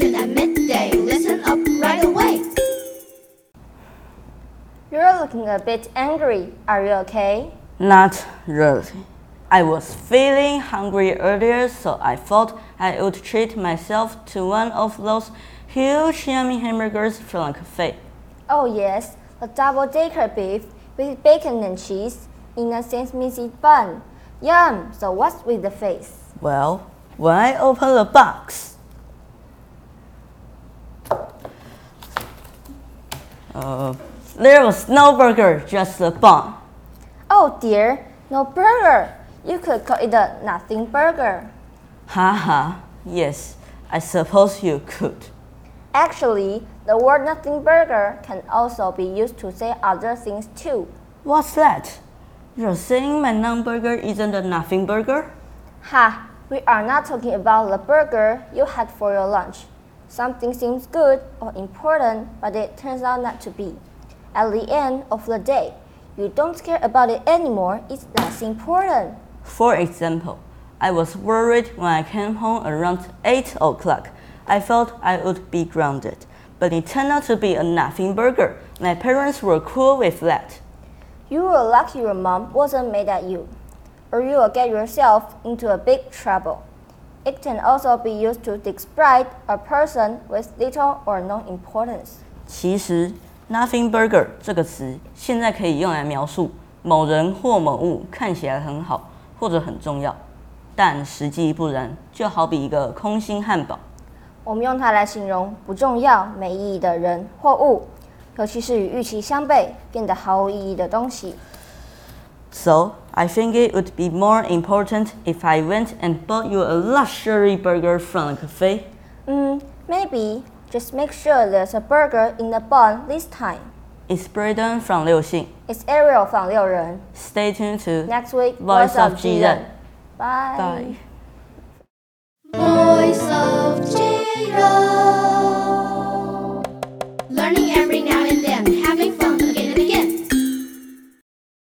attention at midday. Listen up right away. You're looking a bit angry. Are you okay? Not really. I was feeling hungry earlier, so I thought I would treat myself to one of those huge yummy hamburgers from a cafe. Oh yes, the double-decker beef with bacon and cheese in a sesame bun. Yum! So what's with the face? Well, when I opened the box, uh, there was no burger, just a bun. Oh dear, no burger. You could call it a nothing burger. Haha, ha. yes, I suppose you could. Actually, the word nothing burger can also be used to say other things too. What's that? You're saying my non burger isn't a nothing burger? Ha, we are not talking about the burger you had for your lunch. Something seems good or important, but it turns out not to be. At the end of the day, you don't care about it anymore, it's less important. For example, I was worried when I came home around 8 o'clock. I felt I would be grounded, but it turned out to be a nothing burger. My parents were cool with that. You were lucky your mom wasn't mad at you, or you will get yourself into a big trouble. It can also be used to describe a person with little or no importance. 其实，nothing burger 这个词现在可以用来描述某人或某物看起来很好或者很重要，但实际不然，就好比一个空心汉堡。我们用它来形容不重要、没意义的人或物，尤其是与预期相悖、变得毫无意义的东西。So I think it would be more important if I went and bought you a luxury burger from a cafe. Mm, maybe. Just make sure there's a burger in the bun this time. It's Braden from Liu Xing. It's Ariel from Liu Ren. Stay tuned to next week Voice, of, of Jiren. Bye. Bye. Voice of Jiren. Learning every now and then.